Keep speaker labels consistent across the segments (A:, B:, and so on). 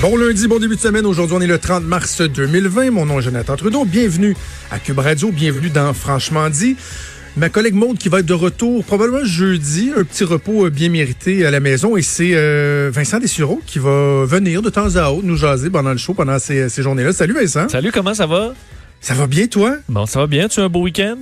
A: Bon lundi, bon début de semaine. Aujourd'hui, on est le 30 mars 2020. Mon nom est Jonathan Trudeau. Bienvenue à Cube Radio. Bienvenue dans Franchement dit. Ma collègue Maude qui va être de retour probablement jeudi, un petit repos euh, bien mérité à la maison. Et c'est euh, Vincent Dessureau qui va venir de temps à autre nous jaser pendant le show, pendant ces, ces journées-là. Salut Vincent.
B: Salut, comment ça va?
A: Ça va bien toi?
B: Bon, ça va bien. Tu as un beau week-end?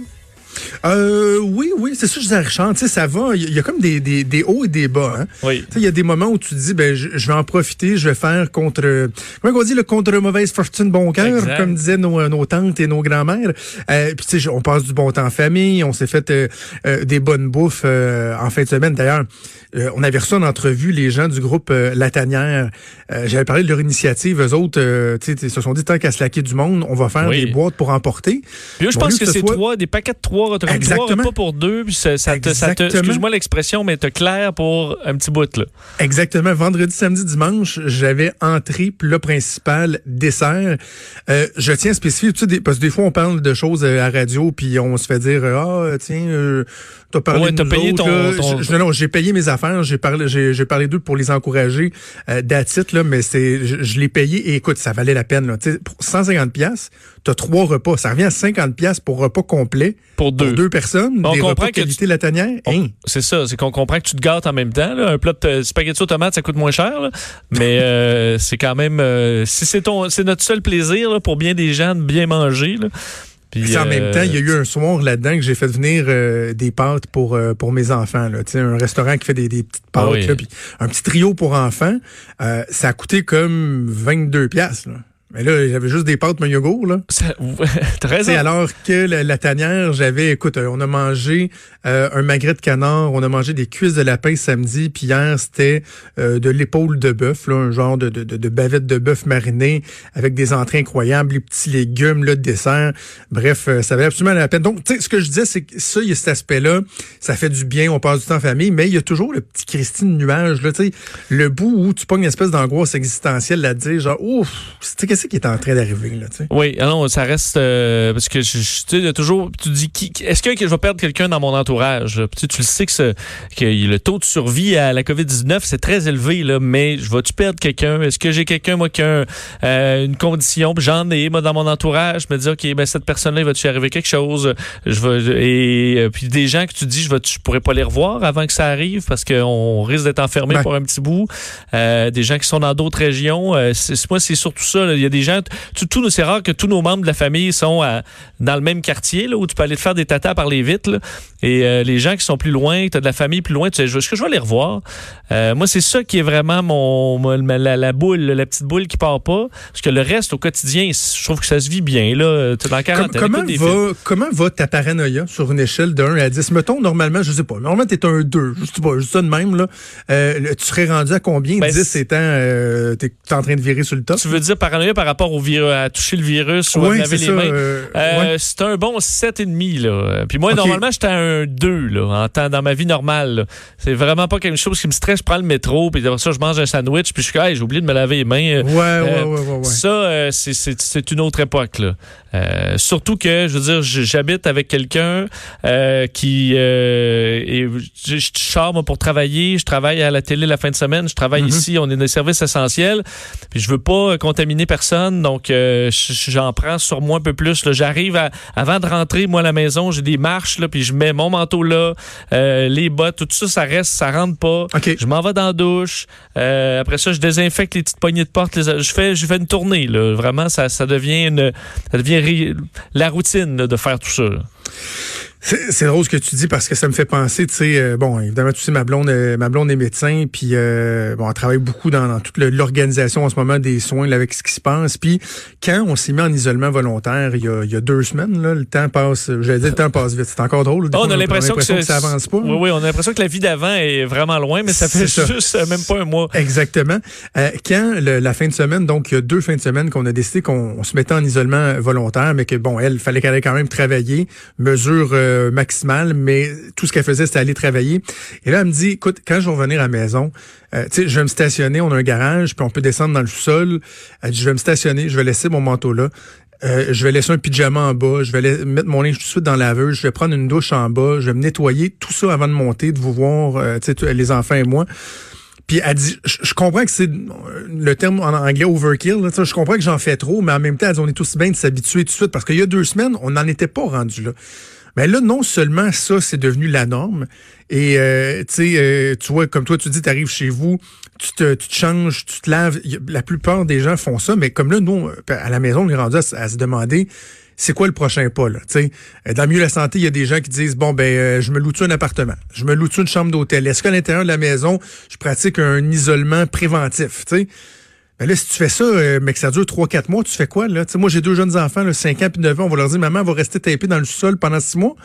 A: Euh, oui, oui, c'est ça, je disais Richard, tu sais, ça va. Il y, a comme des, des, des, hauts et des bas. Hein?
B: Oui.
A: Il y a des moments où tu te dis, ben, je, vais en profiter, je vais faire contre, comment on dit, le contre mauvaise fortune, bon cœur, comme disaient nos, nos tantes et nos grands-mères. Euh, puis tu sais, on passe du bon temps en famille, on s'est fait euh, euh, des bonnes bouffes en fin de semaine. D'ailleurs, on avait reçu en entrevue les gens du groupe La Tanière. J'avais parlé de leur initiative. Eux autres, tu sais, se sont dit, tant qu'à se laquer du monde, on va faire des boîtes pour emporter.
B: Puis je pense que c'est trois, des paquets de trois Exactement. pas pour deux, puis ça, ça te, excuse-moi l'expression, mais te clair pour un petit bout, là.
A: Exactement. Vendredi, samedi, dimanche, j'avais entrée, plat principal, dessert. Euh, je tiens à spécifier, tu sais, parce que des fois, on parle de choses euh, à radio, puis on se fait dire, ah, tiens, euh, t'as parlé
B: ouais,
A: de
B: nous payé
A: autres, ton, non, j'ai payé mes affaires, j'ai parlé, j'ai parlé d'eux pour les encourager, euh, là, mais c'est, je, l'ai payé, et écoute, ça valait la peine, là. Tu sais, pour 150 pièces t'as trois repas. Ça revient à 50 pièces pour repas complet.
B: Pour deux.
A: Pour deux personnes.
B: On
A: des
B: comprend
A: repas qualité la tanière. Hein?
B: C'est ça. C'est qu'on comprend que tu te gâtes en même temps. Là. Un plat de spaghetti aux tomates, ça coûte moins cher. Là. Mais euh, c'est quand même... Euh, si c'est ton, c'est notre seul plaisir là, pour bien des gens de bien manger. Là.
A: Puis, en même temps, il y a eu un soir là-dedans que j'ai fait venir euh, des pâtes pour euh, pour mes enfants. Là. un restaurant qui fait des, des petites pâtes.
B: Ah
A: là, puis un petit trio pour enfants. Euh, ça a coûté comme 22 piastres. Mais là, j'avais juste des pâtes, mon yogourt, là.
B: Très
A: alors que la, tanière, j'avais, écoute, euh, on a mangé euh, un magret de canard, on a mangé des cuisses de lapin samedi, puis hier, c'était euh, de l'épaule de bœuf, là, un genre de, de, de, bavette de bœuf marinée avec des entrées incroyables, les petits légumes, là, de dessert. Bref, ça valait absolument la peine. Donc, tu sais, ce que je disais, c'est que ça, il y a cet aspect-là, ça fait du bien, on passe du temps en famille, mais il y a toujours le petit Christine nuage, là, tu sais, le bout où tu pognes une espèce d'angoisse existentielle, là, de dire, genre, ouf, tu qu'est-ce qui est en train d'arriver là, tu sais?
B: Oui, ah ça reste euh, parce que je, tu sais toujours tu dis qui, est-ce que, je vais perdre quelqu'un dans mon entourage tu, tu le sais que, ce, que le taux de survie à la Covid-19 c'est très élevé là, mais je vais-tu perdre quelqu'un? Est-ce que j'ai quelqu'un moi qui a euh, une condition? J'en ai moi dans mon entourage, je me dis OK, ben cette personne-là il va-tu arriver quelque chose? Je vais et euh, puis des gens que tu dis je vais je pourrais pas les revoir avant que ça arrive parce qu'on risque d'être enfermé pour un petit bout. des gens qui sont dans d'autres régions, c'est, moi c'est surtout ça, il des gens, tout, c'est rare que tous nos membres de la famille sont dans le même quartier là, où tu peux aller te faire des tatas par les vitres. Et euh, les gens qui sont plus loin, tu as de la famille plus loin, tu sais, est-ce que je vais les revoir? Euh, moi, c'est ça qui est vraiment mon, la, boule, la petite boule qui part pas. Parce que le reste, au quotidien, je trouve que ça se vit bien. Là, dans
A: comment, va, comment va ta paranoïa sur une échelle de 1 à 10? Mettons, normalement, je sais pas, normalement, tu es un 2. Je sais pas, juste ça de même. Là. Euh, tu serais rendu à combien? 10 ben, étant, tu es en train de virer sur le top?
B: Tu veux dire paranoïa par rapport au virus, à toucher le virus ou à laver les mains. Euh, euh, c'est un bon 7,5. Là. Puis moi, normalement, j'étais à un 2 là, en temps, dans ma vie normale. C'est vraiment pas quelque chose qui me stresse. Je prends le métro, puis ça, je mange un sandwich, puis je suis hey, j'ai oublié de me laver les mains.
A: Ouais, ouais, ouais, ouais,
B: Ça, c'est une autre époque. Là. Euh, surtout que, je veux dire, j'habite avec quelqu'un euh, qui euh, et je, je pour travailler. Je travaille à la télé la fin de semaine. Je travaille mm-hmm. ici. On est des services essentiels. Puis je veux pas contaminer personne, donc j'en prends sur moi un peu plus. J'arrive avant de rentrer moi à la maison, j'ai des marches là, puis je mets mon manteau là, les bottes, tout ça, ça reste, ça rentre pas. Je m'en vais dans la douche. après ça, je désinfecte les petites poignées de porte. je fais, je fais une tournée. Là. Vraiment, ça, ça devient une, ça devient la routine de faire tout ça.
A: C'est drôle ce que tu dis parce que ça me fait penser, tu sais, euh, bon, évidemment, tu sais, ma blonde, euh, ma blonde est médecin, puis euh, bon, elle travaille beaucoup dans, toute l'organisation en ce moment des soins là, avec ce qui se passe. Puis quand on s'est mis en isolement volontaire il y a, il y a deux semaines, là, le temps passe, j'allais dire le temps passe vite. C'est encore drôle.
B: on, a l'impression que, ça avance pas. Oui, oui, on a l'impression que la vie d'avant est vraiment loin, mais ça fait juste même pas un mois.
A: Exactement. quand la fin de semaine, donc il y a deux fins de semaine qu'on a décidé qu'on se mettait en isolement volontaire, mais que bon, elle, fallait qu'elle ait quand même travailler, mesure euh, maximale, mais tout ce qu'elle faisait, c'était aller travailler. Et là, elle me dit, écoute, quand je vais revenir à la maison, euh, tu sais, je vais me stationner, on a un garage, puis on peut descendre dans le sol. Elle dit, je vais me stationner, je vais laisser mon manteau là. Euh, je vais laisser un pyjama en bas, je vais mettre mon linge tout de suite dans la laveuse, je vais prendre une douche en bas, je vais me nettoyer, tout ça avant de monter, de vous voir, tu sais, les enfants et moi. Puis elle dit, je, comprends que c'est le terme en anglais overkill. Je comprends que j'en fais trop, mais en même temps, elle dit, on est tous bien de s'habituer tout de suite parce qu'il y a deux semaines, on n'en était pas rendu là. Mais là, non seulement ça, c'est devenu la norme. Et euh, euh, tu vois, comme toi, tu dis, tu arrives chez vous, tu te, tu te changes, tu te laves. La plupart des gens font ça, mais comme là, nous, à la maison, on est rendu à, se demander c'est quoi le prochain pas là sais? Dans mieux la santé, il y a des gens qui disent bon ben euh, je me loue un appartement, je me loue une chambre d'hôtel? Est-ce qu'à l'intérieur de la maison, je pratique un isolement préventif, tu sais? Ben là, si tu fais ça, euh, mais que ça dure 3-4 mois, tu fais quoi, là? sais moi, j'ai deux jeunes enfants, là, 5 ans puis 9 ans, on va leur dire, maman va rester tapée dans le sol pendant 6 mois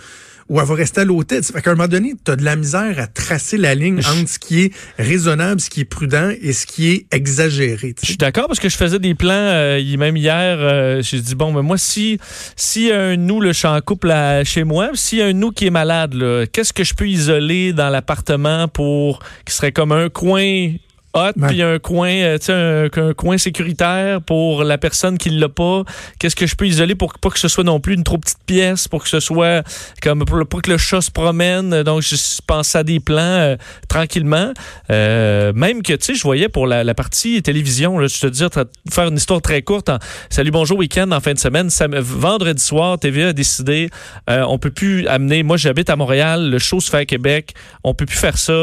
A: ou elle va rester à l'hôtel. Fait qu'à un moment donné, tu as de la misère à tracer la ligne entre ce qui est raisonnable, ce qui est prudent et ce qui est exagéré.
B: Je suis d'accord parce que je faisais des plans, euh, même hier, euh, je dit bon, mais moi, si si un nous, le champ couple chez moi, s'il y a un nous qui est malade, qu'est-ce que je peux isoler dans l'appartement pour qui serait comme un coin hot, puis un coin, euh, tu sais, un, coin sécuritaire pour la personne qui l'a pas. Qu'est-ce que je peux isoler pour pas que ce soit non plus une trop petite pièce, pour que ce soit comme pour, que le chat se promène? Donc, je pense à des plans euh, tranquillement. Euh, même que, tu sais, je voyais pour la, partie télévision, là, je te dis, faire une histoire très courte. Salut, bonjour, week-end en fin de semaine. vendredi soir, TV a décidé, on peut plus amener. Moi, j'habite à Montréal, le show se fait à Québec. On peut plus faire ça,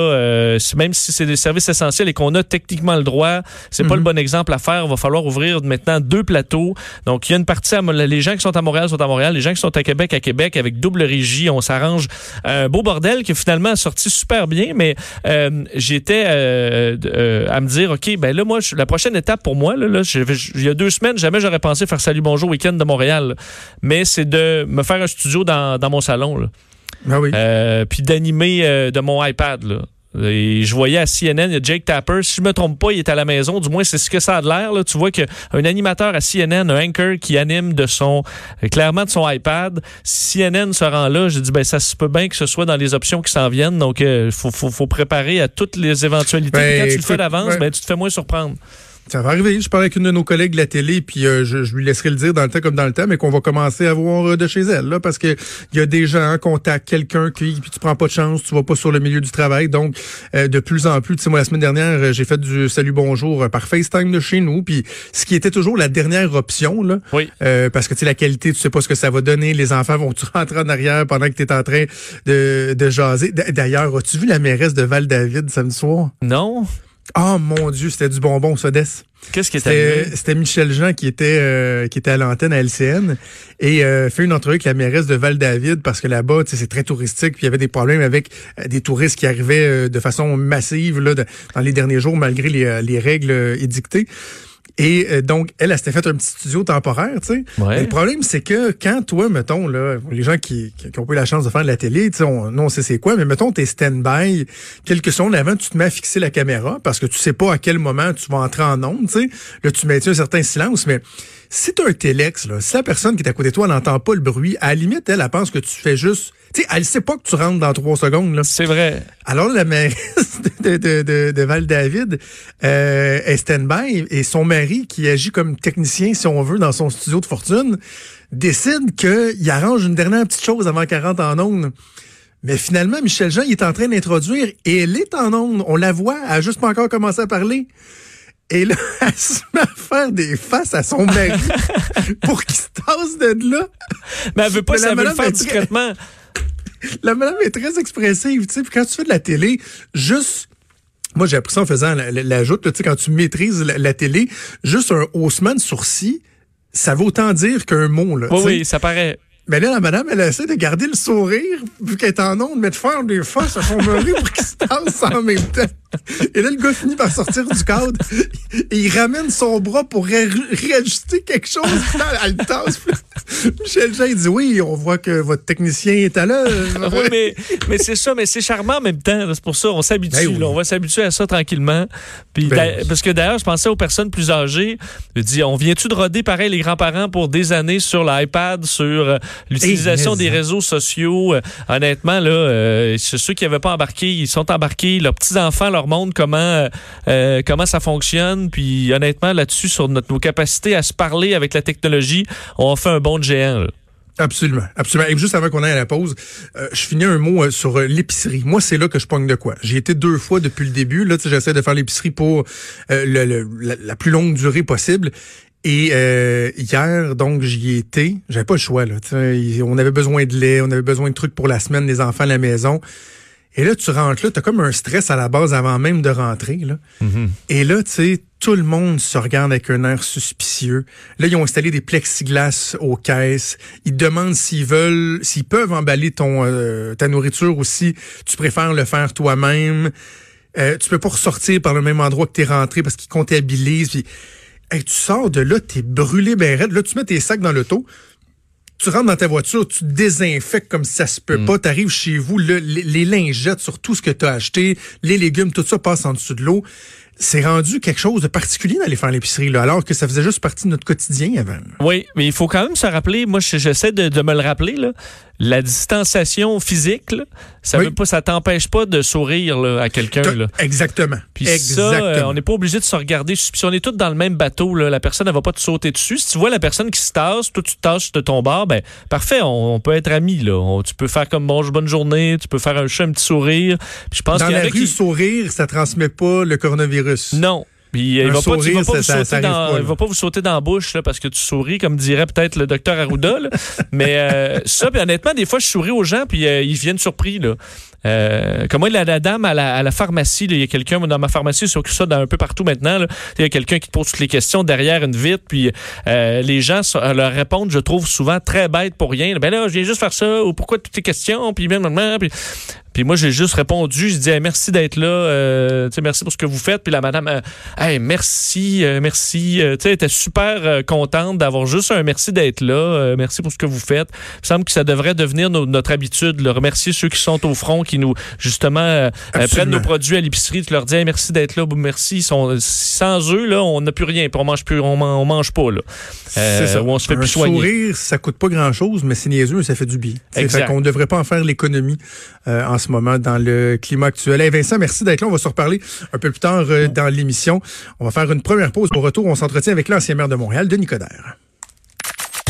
B: même si c'est des services essentiels et qu'on a techniquement le droit. C'est pas le mhm. bon exemple à faire. Il va falloir ouvrir maintenant deux plateaux. Donc, il y a une partie, à, les gens qui sont à Montréal sont à Montréal, les gens qui sont à Québec à Québec avec double régie. On s'arrange. Un beau bordel qui finalement a sorti super bien, mais euh, j'étais euh, euh, à me dire, OK, ben là, moi, la prochaine étape pour moi, là, là il y a deux semaines, jamais j'aurais pensé faire Salut Bonjour Week-end de Montréal. Mais c'est de me faire un studio dans, dans mon salon. Là.
A: Ah oui.
B: puis d'animer de mon iPad. Là. Et je voyais à CNN, il y a Jake Tapper. Si je me trompe pas, il est à la maison. Du moins, c'est ce que ça a l'air. Tu vois qu'un animateur à CNN, un anchor qui anime de son, clairement de son iPad. CNN se rend là, j'ai dit, ben, ça se peut bien que ce soit dans les options qui s'en viennent. Donc, il euh, faut, faut, faut, préparer à toutes les éventualités. Ben, quand tu le fais d'avance, ben, tu te fais moins surprendre.
A: Ça va arriver. Je parle avec une de nos collègues de la télé, puis euh, je, lui laisserai le dire dans le temps comme dans le temps, mais qu'on va commencer à voir euh, de chez elle, là, parce que il y a des gens, contact quelqu'un qui, puis tu prends pas de chance, tu vas pas sur le milieu du travail. Donc, euh, de plus en plus, tu sais, moi, la semaine dernière, j'ai fait du salut bonjour par FaceTime de chez nous, puis ce qui était toujours la dernière option, là,
B: oui.
A: parce que, tu sais, la qualité, tu sais pas ce que ça va donner, les enfants vont-tu rentrer en arrière pendant que tu es en train de, de jaser. D'ailleurs, as-tu vu la mairesse de Val-David samedi soir?
B: Non.
A: Oh mon Dieu, c'était du bonbon, Sodès.
B: Qu'est-ce qui était
A: C'était Michel Jean qui était euh, qui était à l'antenne à LCN et euh, fait une entrevue avec la mairesse de Val-David parce que là-bas, c'est très touristique, puis il y avait des problèmes avec euh, des touristes qui arrivaient de façon massive là, dans les derniers jours malgré les, les règles édictées. Et euh, donc, elle, elle, s'était fait un petit studio temporaire, tu sais. Le problème, c'est que quand toi, mettons, là, les gens qui, qui, ont eu la chance de faire de la télé, tu sais, on, on sait c'est quoi, mais mettons, t'es stand-by, quelques secondes avant, tu te mets à fixer la caméra parce que tu sais pas à quel moment tu vas entrer en onde, tu sais. Là, tu maintiens un certain silence, mais si tu un téléx, là, si la personne qui est à côté de toi n'entend pas le bruit, à la limite, elle, elle pense que tu fais juste... Tu sais, elle sait pas que tu rentres dans trois secondes. Là.
B: C'est vrai.
A: Alors, la mairesse de, de, de, de Val-David euh, est stand-by et son mari, qui agit comme technicien, si on veut, dans son studio de fortune, décide qu'il arrange une dernière petite chose avant qu'elle rentre en ondes. Mais finalement, Michel Jean, il est en train d'introduire et elle est en ondes. On la voit, elle a juste pas encore commencé à parler. Et là, elle se met à faire des faces à son mari pour qu'il se tasse de là.
B: Mais elle veut pas, ça veut le faire discrètement.
A: La madame est très expressive, tu sais. Puis quand tu fais de la télé, juste moi, j'ai appris ça en faisant l'ajout. tu sais, quand tu maîtrises la, télé, juste un haussement de sourcil, ça veut autant dire qu'un mot. Là,
B: oui, oui, ça paraît.
A: Mais là, la madame, elle essaie de garder le sourire, vu qu'elle est en onde, mais de faire des faces à son mari pour qu'il se tasse en même temps. Et là, le gars finit par sortir du cadre et il ramène son bras pour ré réajuster quelque chose. Elle le tasse. Michel Jean, il dit oui, on voit que votre technicien est à l'heure.
B: oui, mais, mais c'est ça, mais c'est charmant en même temps. C'est pour ça, on s'habitue. Ben oui. On va s'habituer à ça tranquillement. Puis, ben, parce que d'ailleurs, je pensais aux personnes plus âgées. Je dis, on vient-tu de roder pareil les grands-parents pour des années sur l'iPad, sur euh, l'utilisation des réseaux sociaux? Euh, honnêtement, là, euh, ceux qui n'avaient pas embarqué, ils sont embarqués. Leurs petits-enfants leur montrent comment, euh, comment ça fonctionne. Puis honnêtement, là-dessus, sur notre, nos capacités à se parler avec la technologie, on fait un bon de géant.
A: Absolument, absolument. Et juste avant qu'on aille à la pause, euh, je finis un mot euh, sur euh, l'épicerie. Moi, c'est là que je pogne de quoi. J'ai été deux fois depuis le début. Là, j'essaie de faire l'épicerie pour la, plus longue durée possible. Et hier, donc, j'y étais. J'avais pas le choix. Là, on avait besoin de lait, on avait besoin de trucs pour la semaine, les enfants à la maison. Et là, tu rentres là, tu as comme un stress à la base avant même de rentrer. Là.
B: Mm-hmm.
A: Et là, tu sais, tout le monde se regarde avec un air suspicieux. Là, ils ont installé des plexiglas aux caisses. Ils demandent s'ils veulent, s'ils peuvent emballer ton euh, ta nourriture ou si tu préfères le faire toi-même. Euh, tu peux pas ressortir par le même endroit que tu es rentré parce qu'ils comptabilisent. Puis, hey, tu sors de là, t'es brûlé ben raide. Là, tu mets tes sacs dans l'auto tu rentres dans ta voiture, tu désinfectes comme ça se peut mm. pas, tu arrives chez vous, le, les, les, lingettes sur tout ce que tu as acheté, les légumes, tout ça passe en dessous de l'eau. C'est rendu quelque chose de particulier d'aller faire l'épicerie, là, alors que ça faisait juste partie de notre quotidien avant.
B: Oui, mais il faut quand même se rappeler, moi j'essaie de, de me le rappeler, là, la distanciation physique, là, ça oui. veut pas, ça t'empêche pas de sourire là, à quelqu'un.
A: Exactement.
B: Puis
A: Exactement.
B: ça, euh, on n'est pas obligé de se regarder. Si on est tous dans le même bateau, là, la personne ne va pas te sauter dessus. Si tu vois la personne qui se tasse, toi tu te tasses de ton bar, ben parfait, on, on peut être amis. Là. On, tu peux faire comme bonjour, bonne journée, tu peux faire un, un petit sourire. Puis je pense
A: dans la rue, qui... sourire, ça transmet pas le coronavirus.
B: Non. Puis, il va, sourire, pas, va, pas ça, ça dans, pas, va pas vous sauter dans la bouche là, parce que tu souris, comme dirait peut-être le docteur Arruda. Mais euh, ça, puis honnêtement, des fois, je souris aux gens, puis euh, ils viennent surpris. Là. Euh, comme moi, la, la dame à la, à la pharmacie, il y a quelqu'un dans ma pharmacie, c'est ça dans un peu partout maintenant. Il y a quelqu'un qui te pose toutes les questions derrière une vitre, puis euh, les gens leur répondent, je trouve souvent très bête pour rien. Ben là, je viens juste faire ça, ou pourquoi toutes les questions, puis même, puis puis moi, j'ai juste répondu, je dis hey, merci d'être là, euh, merci pour ce que vous faites. Puis la madame, euh, hey, merci, euh, merci. Euh, tu sais, était super euh, contente d'avoir juste un merci d'être là, euh, merci pour ce que vous faites. Il me semble que ça devrait devenir no notre habitude, le remercier ceux qui sont au front, qui nous justement prennent nos produits à l'épicerie, tu leur dis hey, merci d'être là, merci. Ils sont, sans eux, là, on n'a plus rien, puis on mange plus, on, on mange pas là.
A: c'est ça.
B: on se fait
A: un
B: plus soigner.
A: sourire, ça coûte pas grand chose, mais c'est niaiseux, ça fait du bien. Fait qu'on devrait pas en faire l'économie en ce moment dans le climat actuel. Hey Vincent, merci d'être là. On va se reparler un peu plus tard euh, dans l'émission. On va faire une première pause. Au retour, on s'entretient avec l'ancien maire de Montréal, Denis Coderre.